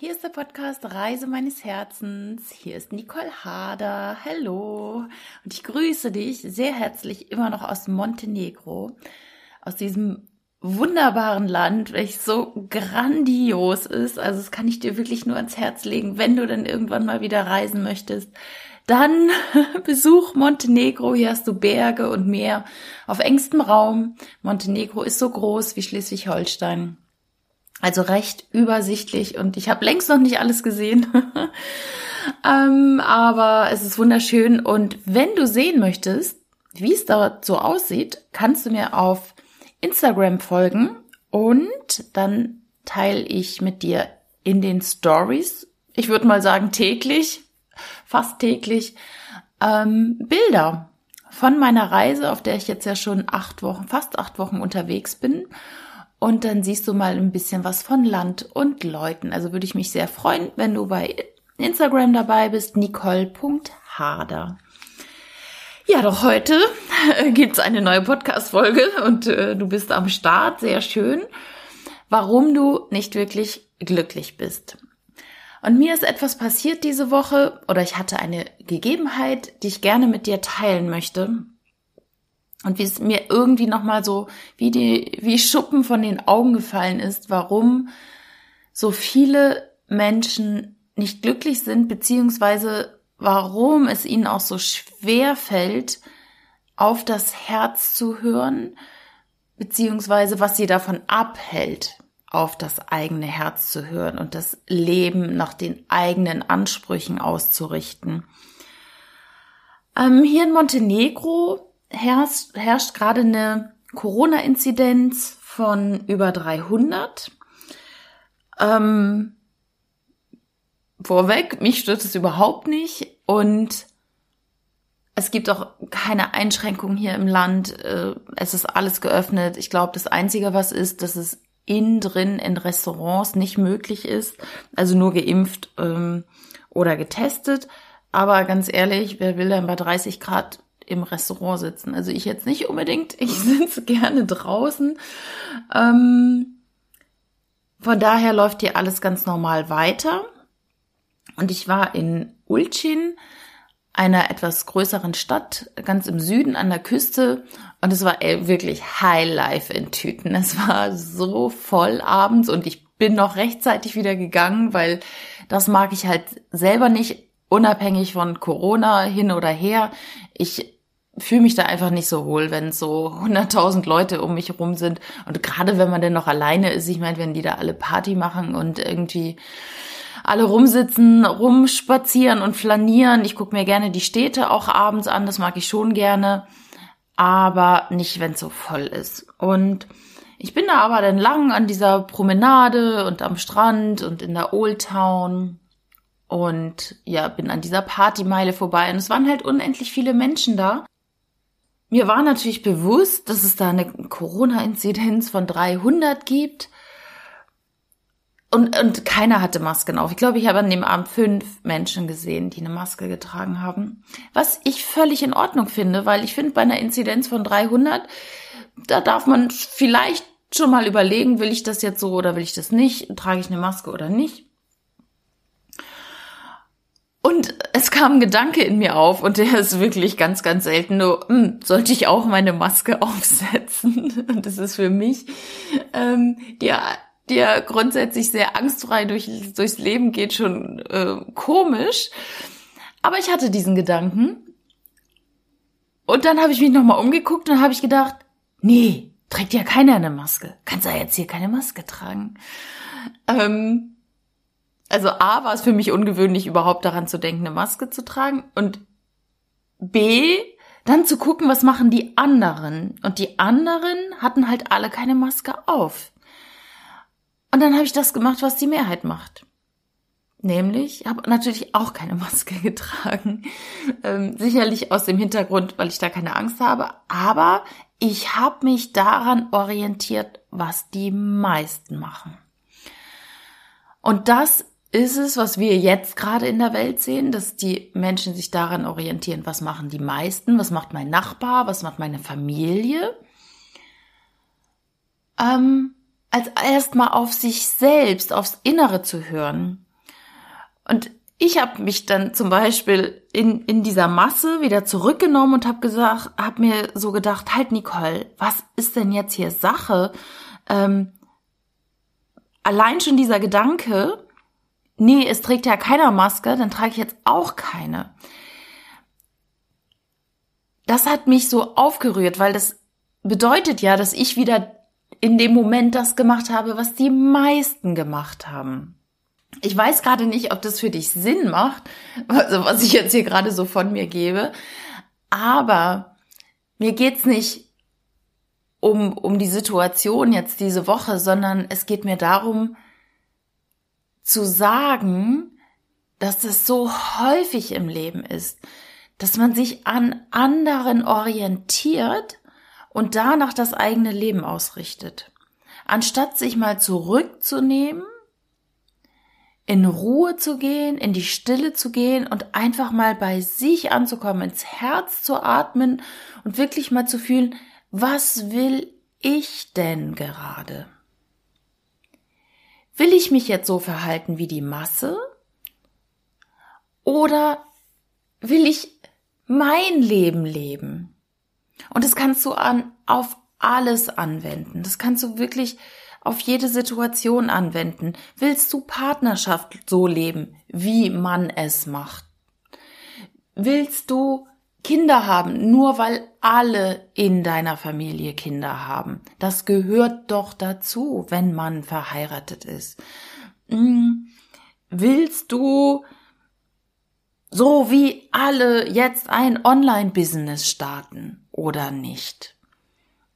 Hier ist der Podcast Reise meines Herzens. Hier ist Nicole Hader. Hallo. Und ich grüße dich sehr herzlich immer noch aus Montenegro. Aus diesem wunderbaren Land, welches so grandios ist. Also das kann ich dir wirklich nur ans Herz legen, wenn du dann irgendwann mal wieder reisen möchtest. Dann besuch Montenegro. Hier hast du Berge und Meer auf engstem Raum. Montenegro ist so groß wie Schleswig-Holstein. Also recht übersichtlich und ich habe längst noch nicht alles gesehen. ähm, aber es ist wunderschön und wenn du sehen möchtest, wie es dort so aussieht, kannst du mir auf Instagram folgen und dann teile ich mit dir in den Stories, ich würde mal sagen täglich, fast täglich, ähm, Bilder von meiner Reise, auf der ich jetzt ja schon acht Wochen, fast acht Wochen unterwegs bin und dann siehst du mal ein bisschen was von Land und Leuten. Also würde ich mich sehr freuen, wenn du bei Instagram dabei bist, nicole.harder. Ja, doch heute gibt's eine neue Podcast-Folge und äh, du bist am Start. Sehr schön. Warum du nicht wirklich glücklich bist. Und mir ist etwas passiert diese Woche oder ich hatte eine Gegebenheit, die ich gerne mit dir teilen möchte. Und wie es mir irgendwie nochmal so wie die, wie Schuppen von den Augen gefallen ist, warum so viele Menschen nicht glücklich sind, beziehungsweise warum es ihnen auch so schwer fällt, auf das Herz zu hören, beziehungsweise was sie davon abhält, auf das eigene Herz zu hören und das Leben nach den eigenen Ansprüchen auszurichten. Ähm, hier in Montenegro herrscht, herrscht gerade eine Corona-Inzidenz von über 300. Ähm, vorweg, mich stört es überhaupt nicht und es gibt auch keine Einschränkungen hier im Land. Äh, es ist alles geöffnet. Ich glaube, das Einzige, was ist, dass es innen drin in Restaurants nicht möglich ist, also nur geimpft ähm, oder getestet. Aber ganz ehrlich, wer will denn bei 30 Grad im Restaurant sitzen. Also ich jetzt nicht unbedingt, ich sitze gerne draußen. Ähm, von daher läuft hier alles ganz normal weiter. Und ich war in Ulcin, einer etwas größeren Stadt, ganz im Süden an der Küste. Und es war wirklich Highlife in Tüten. Es war so voll abends und ich bin noch rechtzeitig wieder gegangen, weil das mag ich halt selber nicht, unabhängig von Corona hin oder her. Ich fühle mich da einfach nicht so wohl, wenn so 100.000 Leute um mich rum sind. Und gerade wenn man denn noch alleine ist, ich meine, wenn die da alle Party machen und irgendwie alle rumsitzen, rumspazieren und flanieren. Ich gucke mir gerne die Städte auch abends an, das mag ich schon gerne. Aber nicht, wenn es so voll ist. Und ich bin da aber dann lang an dieser Promenade und am Strand und in der Old Town und ja, bin an dieser Partymeile vorbei und es waren halt unendlich viele Menschen da. Mir war natürlich bewusst, dass es da eine Corona-Inzidenz von 300 gibt. Und, und keiner hatte Masken auf. Ich glaube, ich habe an dem Abend fünf Menschen gesehen, die eine Maske getragen haben. Was ich völlig in Ordnung finde, weil ich finde, bei einer Inzidenz von 300, da darf man vielleicht schon mal überlegen, will ich das jetzt so oder will ich das nicht? Trage ich eine Maske oder nicht? Und es kam ein Gedanke in mir auf und der ist wirklich ganz, ganz selten nur, hm, sollte ich auch meine Maske aufsetzen? Und das ist für mich, ähm, ja, der grundsätzlich sehr angstfrei durch, durchs Leben geht, schon äh, komisch. Aber ich hatte diesen Gedanken. Und dann habe ich mich nochmal umgeguckt und habe ich gedacht, nee, trägt ja keiner eine Maske. Kannst du ja jetzt hier keine Maske tragen. Ähm, also A war es für mich ungewöhnlich, überhaupt daran zu denken, eine Maske zu tragen. Und B, dann zu gucken, was machen die anderen. Und die anderen hatten halt alle keine Maske auf. Und dann habe ich das gemacht, was die Mehrheit macht. Nämlich, habe natürlich auch keine Maske getragen. Ähm, sicherlich aus dem Hintergrund, weil ich da keine Angst habe. Aber ich habe mich daran orientiert, was die meisten machen. Und das ist es, was wir jetzt gerade in der Welt sehen, dass die Menschen sich daran orientieren, was machen die meisten, was macht mein Nachbar, was macht meine Familie, ähm, als erstmal auf sich selbst, aufs Innere zu hören. Und ich habe mich dann zum Beispiel in, in dieser Masse wieder zurückgenommen und habe gesagt, habe mir so gedacht, halt Nicole, was ist denn jetzt hier Sache? Ähm, allein schon dieser Gedanke, nee, es trägt ja keiner Maske, dann trage ich jetzt auch keine. Das hat mich so aufgerührt, weil das bedeutet ja, dass ich wieder in dem Moment das gemacht habe, was die meisten gemacht haben. Ich weiß gerade nicht, ob das für dich Sinn macht, also was ich jetzt hier gerade so von mir gebe, aber mir geht's nicht um, um die Situation jetzt diese Woche, sondern es geht mir darum zu sagen, dass das so häufig im Leben ist, dass man sich an anderen orientiert und danach das eigene Leben ausrichtet. Anstatt sich mal zurückzunehmen in Ruhe zu gehen, in die Stille zu gehen und einfach mal bei sich anzukommen, ins Herz zu atmen und wirklich mal zu fühlen, was will ich denn gerade? Will ich mich jetzt so verhalten wie die Masse? Oder will ich mein Leben leben? Und das kannst du an, auf alles anwenden. Das kannst du wirklich auf jede Situation anwenden. Willst du Partnerschaft so leben, wie man es macht? Willst du Kinder haben, nur weil alle in deiner Familie Kinder haben? Das gehört doch dazu, wenn man verheiratet ist. Hm. Willst du so wie alle jetzt ein Online-Business starten oder nicht?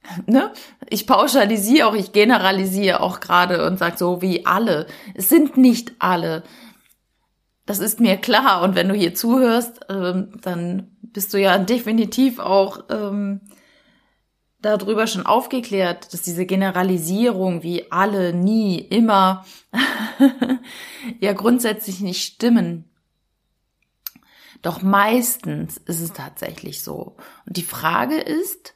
ne? Ich pauschalisiere auch, ich generalisiere auch gerade und sage so wie alle. Es sind nicht alle. Das ist mir klar. Und wenn du hier zuhörst, ähm, dann bist du ja definitiv auch ähm, darüber schon aufgeklärt, dass diese Generalisierung wie alle, nie, immer ja grundsätzlich nicht stimmen. Doch meistens ist es tatsächlich so. Und die Frage ist,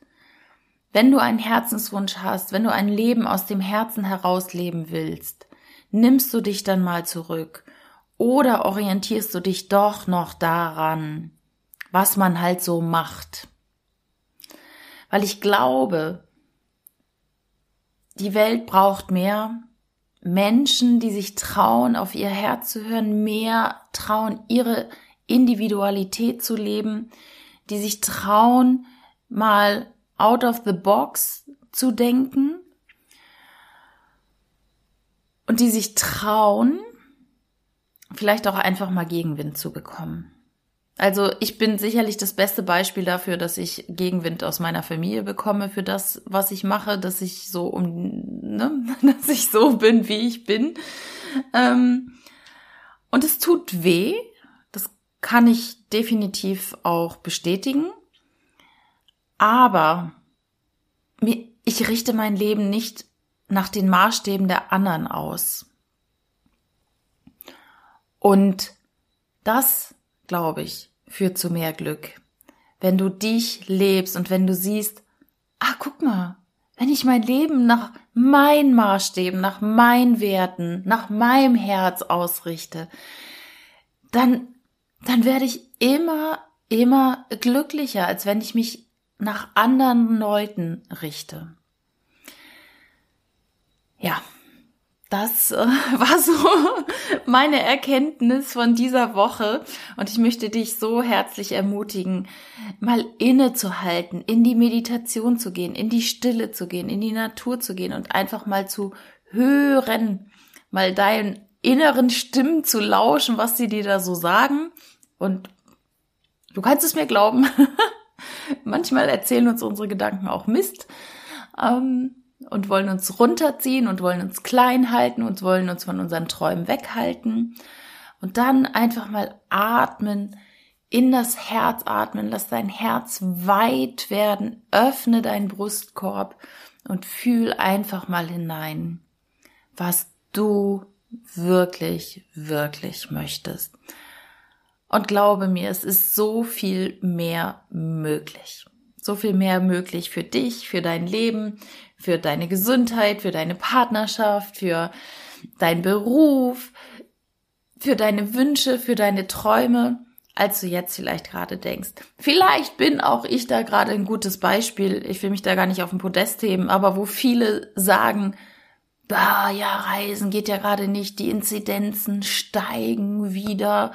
wenn du einen Herzenswunsch hast, wenn du ein Leben aus dem Herzen heraus leben willst, nimmst du dich dann mal zurück oder orientierst du dich doch noch daran, was man halt so macht? Weil ich glaube, die Welt braucht mehr Menschen, die sich trauen, auf ihr Herz zu hören, mehr trauen, ihre Individualität zu leben, die sich trauen, mal out of the box zu denken und die sich trauen, vielleicht auch einfach mal Gegenwind zu bekommen. Also ich bin sicherlich das beste Beispiel dafür, dass ich Gegenwind aus meiner Familie bekomme für das, was ich mache, dass ich so um, ne, dass ich so bin, wie ich bin. Ähm, und es tut weh. Das kann ich definitiv auch bestätigen. Aber ich richte mein Leben nicht nach den Maßstäben der anderen aus. Und das, glaube ich, führt zu mehr Glück. Wenn du dich lebst und wenn du siehst, ah, guck mal, wenn ich mein Leben nach meinen Maßstäben, nach meinen Werten, nach meinem Herz ausrichte, dann, dann werde ich immer, immer glücklicher, als wenn ich mich nach anderen Leuten richte. Ja, das äh, war so meine Erkenntnis von dieser Woche. Und ich möchte dich so herzlich ermutigen, mal innezuhalten, in die Meditation zu gehen, in die Stille zu gehen, in die Natur zu gehen und einfach mal zu hören, mal deinen inneren Stimmen zu lauschen, was sie dir da so sagen. Und du kannst es mir glauben, Manchmal erzählen uns unsere Gedanken auch Mist. Ähm, und wollen uns runterziehen und wollen uns klein halten und wollen uns von unseren Träumen weghalten. Und dann einfach mal atmen, in das Herz atmen, lass dein Herz weit werden, öffne deinen Brustkorb und fühl einfach mal hinein, was du wirklich, wirklich möchtest. Und glaube mir, es ist so viel mehr möglich. So viel mehr möglich für dich, für dein Leben, für deine Gesundheit, für deine Partnerschaft, für deinen Beruf. für deine Wünsche, für deine Träume, als du jetzt vielleicht gerade denkst. Vielleicht bin auch ich da gerade ein gutes Beispiel. Ich will mich da gar nicht auf den Podest heben, aber wo viele sagen, ah, ja, Reisen geht ja gerade nicht, die Inzidenzen steigen wieder.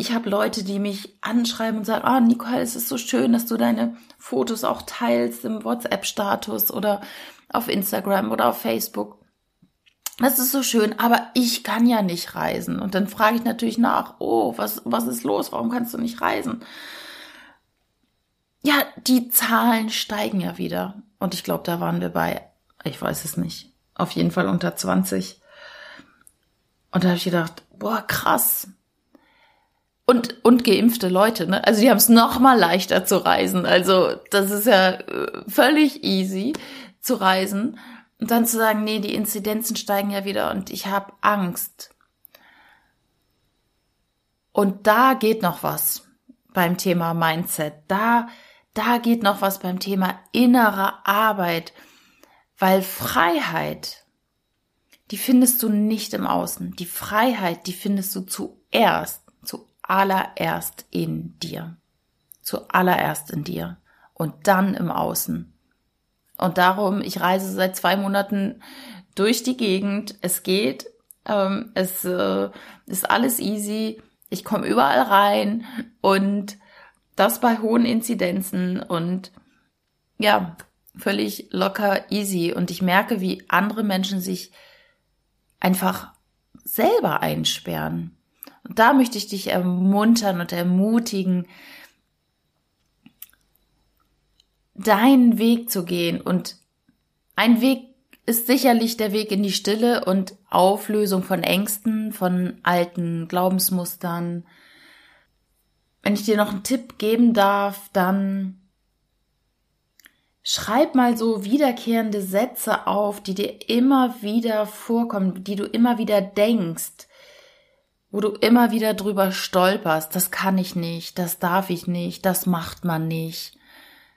Ich habe Leute, die mich anschreiben und sagen, ah, Nicole, es ist so schön, dass du deine Fotos auch teilst im WhatsApp-Status oder auf Instagram oder auf Facebook. Das ist so schön, aber ich kann ja nicht reisen. Und dann frage ich natürlich nach, oh, was, was ist los? Warum kannst du nicht reisen? Ja, die Zahlen steigen ja wieder. Und ich glaube, da waren wir bei, ich weiß es nicht, auf jeden Fall unter 20. Und da habe ich gedacht, boah, krass. Und, und geimpfte Leute, ne? Also die haben es noch mal leichter zu reisen. Also das ist ja äh, völlig easy zu reisen. Und dann zu sagen, nee, die Inzidenzen steigen ja wieder und ich habe Angst. Und da geht noch was beim Thema Mindset. Da, da geht noch was beim Thema innere Arbeit. Weil Freiheit, die findest du nicht im Außen. Die Freiheit, die findest du zuerst, zuallererst in dir. Zuallererst in dir. Und dann im Außen. Und darum, ich reise seit zwei Monaten durch die Gegend. Es geht. Ähm, es äh, ist alles easy. Ich komme überall rein und das bei hohen Inzidenzen und ja, völlig locker easy. Und ich merke, wie andere Menschen sich einfach selber einsperren. Und da möchte ich dich ermuntern und ermutigen, deinen Weg zu gehen. Und ein Weg ist sicherlich der Weg in die Stille und Auflösung von Ängsten, von alten Glaubensmustern. Wenn ich dir noch einen Tipp geben darf, dann schreib mal so wiederkehrende Sätze auf, die dir immer wieder vorkommen, die du immer wieder denkst, wo du immer wieder drüber stolperst. Das kann ich nicht, das darf ich nicht, das macht man nicht.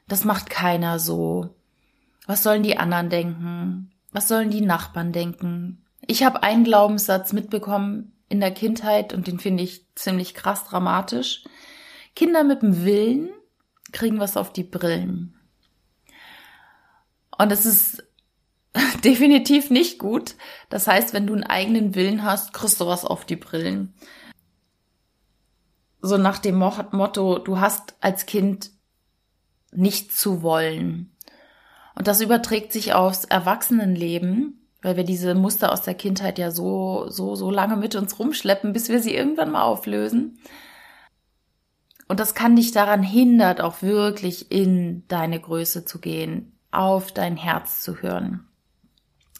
Das macht keiner so. Was sollen die anderen denken? Was sollen die Nachbarn denken? Ich habe einen Glaubenssatz mitbekommen in der Kindheit und den finde ich ziemlich krass dramatisch. Kinder mit dem Willen kriegen was auf die Brillen. Und es ist definitiv nicht gut. Das heißt, wenn du einen eigenen Willen hast, kriegst du was auf die Brillen. So nach dem Motto, du hast als Kind nicht zu wollen. Und das überträgt sich aufs Erwachsenenleben, weil wir diese Muster aus der Kindheit ja so, so, so lange mit uns rumschleppen, bis wir sie irgendwann mal auflösen. Und das kann dich daran hindert, auch wirklich in deine Größe zu gehen, auf dein Herz zu hören.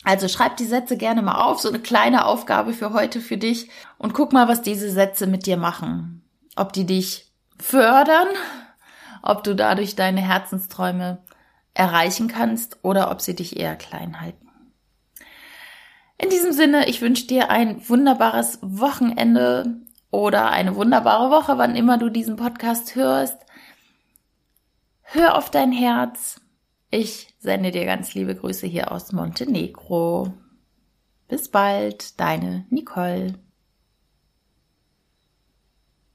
Also schreib die Sätze gerne mal auf, so eine kleine Aufgabe für heute für dich und guck mal, was diese Sätze mit dir machen. Ob die dich fördern ob du dadurch deine Herzensträume erreichen kannst oder ob sie dich eher klein halten. In diesem Sinne, ich wünsche dir ein wunderbares Wochenende oder eine wunderbare Woche, wann immer du diesen Podcast hörst. Hör auf dein Herz. Ich sende dir ganz liebe Grüße hier aus Montenegro. Bis bald, deine Nicole.